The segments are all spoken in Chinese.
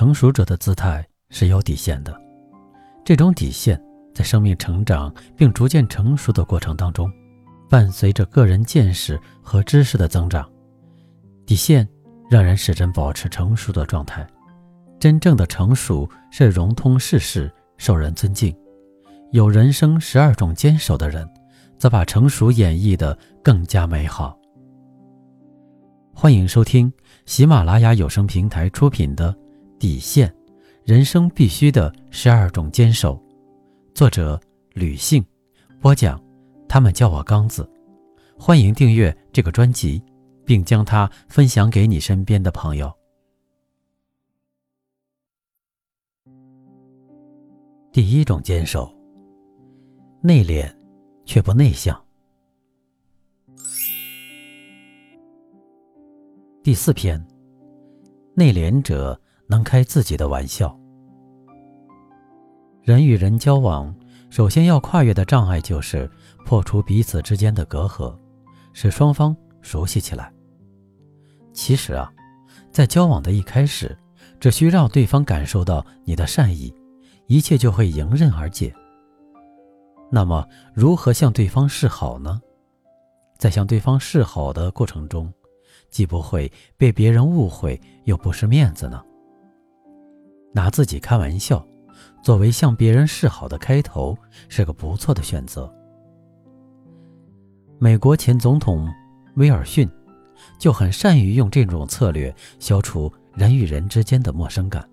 成熟者的姿态是有底线的，这种底线在生命成长并逐渐成熟的过程当中，伴随着个人见识和知识的增长，底线让人始终保持成熟的状态。真正的成熟是融通世事，受人尊敬。有人生十二种坚守的人，则把成熟演绎的更加美好。欢迎收听喜马拉雅有声平台出品的《底线》，人生必须的十二种坚守。作者：吕信，播讲。他们叫我刚子。欢迎订阅这个专辑，并将它分享给你身边的朋友。第一种坚守：内敛却不内向。第四篇，内敛者能开自己的玩笑。人与人交往，首先要跨越的障碍就是破除彼此之间的隔阂，使双方熟悉起来。其实啊，在交往的一开始，只需让对方感受到你的善意，一切就会迎刃而解。那么，如何向对方示好呢？在向对方示好的过程中，既不会被别人误会，又不失面子呢。拿自己开玩笑，作为向别人示好的开头，是个不错的选择。美国前总统威尔逊就很善于用这种策略消除人与人之间的陌生感。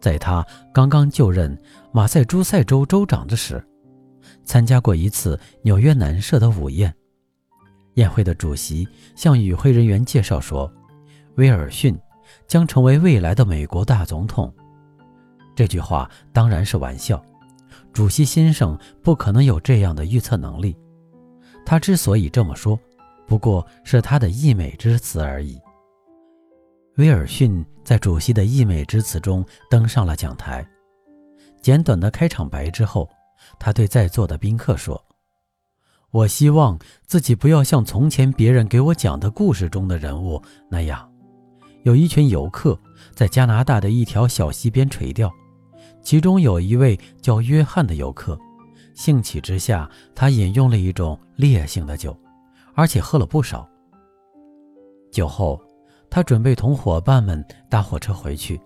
在他刚刚就任马赛诸塞州州长之时，参加过一次纽约男社的午宴。宴会的主席向与会人员介绍说：“威尔逊将成为未来的美国大总统。”这句话当然是玩笑，主席先生不可能有这样的预测能力。他之所以这么说，不过是他的溢美之词而已。威尔逊在主席的溢美之词中登上了讲台，简短的开场白之后，他对在座的宾客说。我希望自己不要像从前别人给我讲的故事中的人物那样，有一群游客在加拿大的一条小溪边垂钓，其中有一位叫约翰的游客，兴起之下，他饮用了一种烈性的酒，而且喝了不少。酒后，他准备同伙伴们搭火车回去，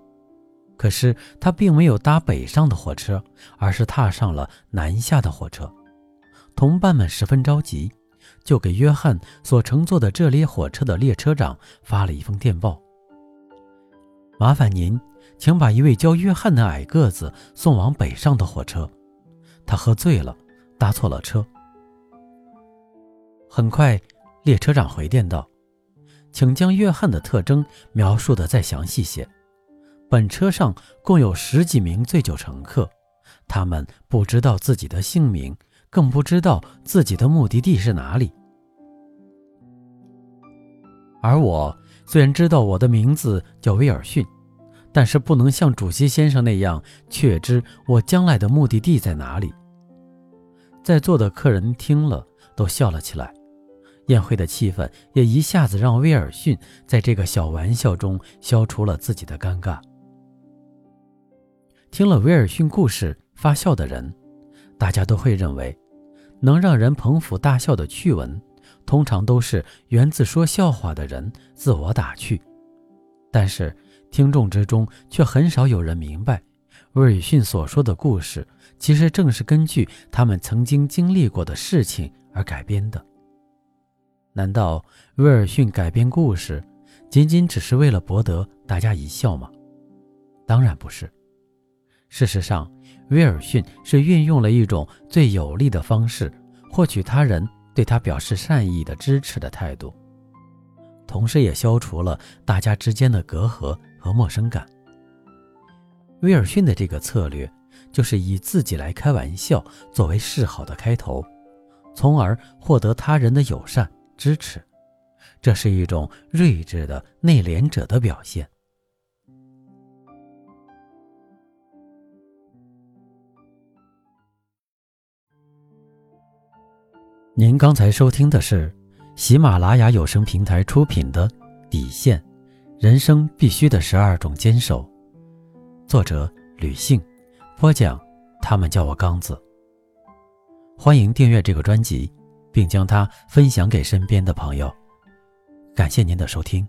可是他并没有搭北上的火车，而是踏上了南下的火车。同伴们十分着急，就给约翰所乘坐的这列火车的列车长发了一封电报：“麻烦您，请把一位叫约翰的矮个子送往北上的火车。他喝醉了，搭错了车。”很快，列车长回电道：“请将约翰的特征描述的再详细些。本车上共有十几名醉酒乘客，他们不知道自己的姓名。”更不知道自己的目的地是哪里，而我虽然知道我的名字叫威尔逊，但是不能像主席先生那样确知我将来的目的地在哪里。在座的客人听了都笑了起来，宴会的气氛也一下子让威尔逊在这个小玩笑中消除了自己的尴尬。听了威尔逊故事发笑的人，大家都会认为。能让人捧腹大笑的趣闻，通常都是源自说笑话的人自我打趣。但是听众之中却很少有人明白，威尔逊所说的故事，其实正是根据他们曾经经历过的事情而改编的。难道威尔逊改编故事，仅仅只是为了博得大家一笑吗？当然不是。事实上，威尔逊是运用了一种最有利的方式，获取他人对他表示善意的支持的态度，同时也消除了大家之间的隔阂和陌生感。威尔逊的这个策略，就是以自己来开玩笑作为示好的开头，从而获得他人的友善支持。这是一种睿智的内敛者的表现。您刚才收听的是喜马拉雅有声平台出品的《底线：人生必须的十二种坚守。作者：吕信，播讲。他们叫我刚子。欢迎订阅这个专辑，并将它分享给身边的朋友。感谢您的收听。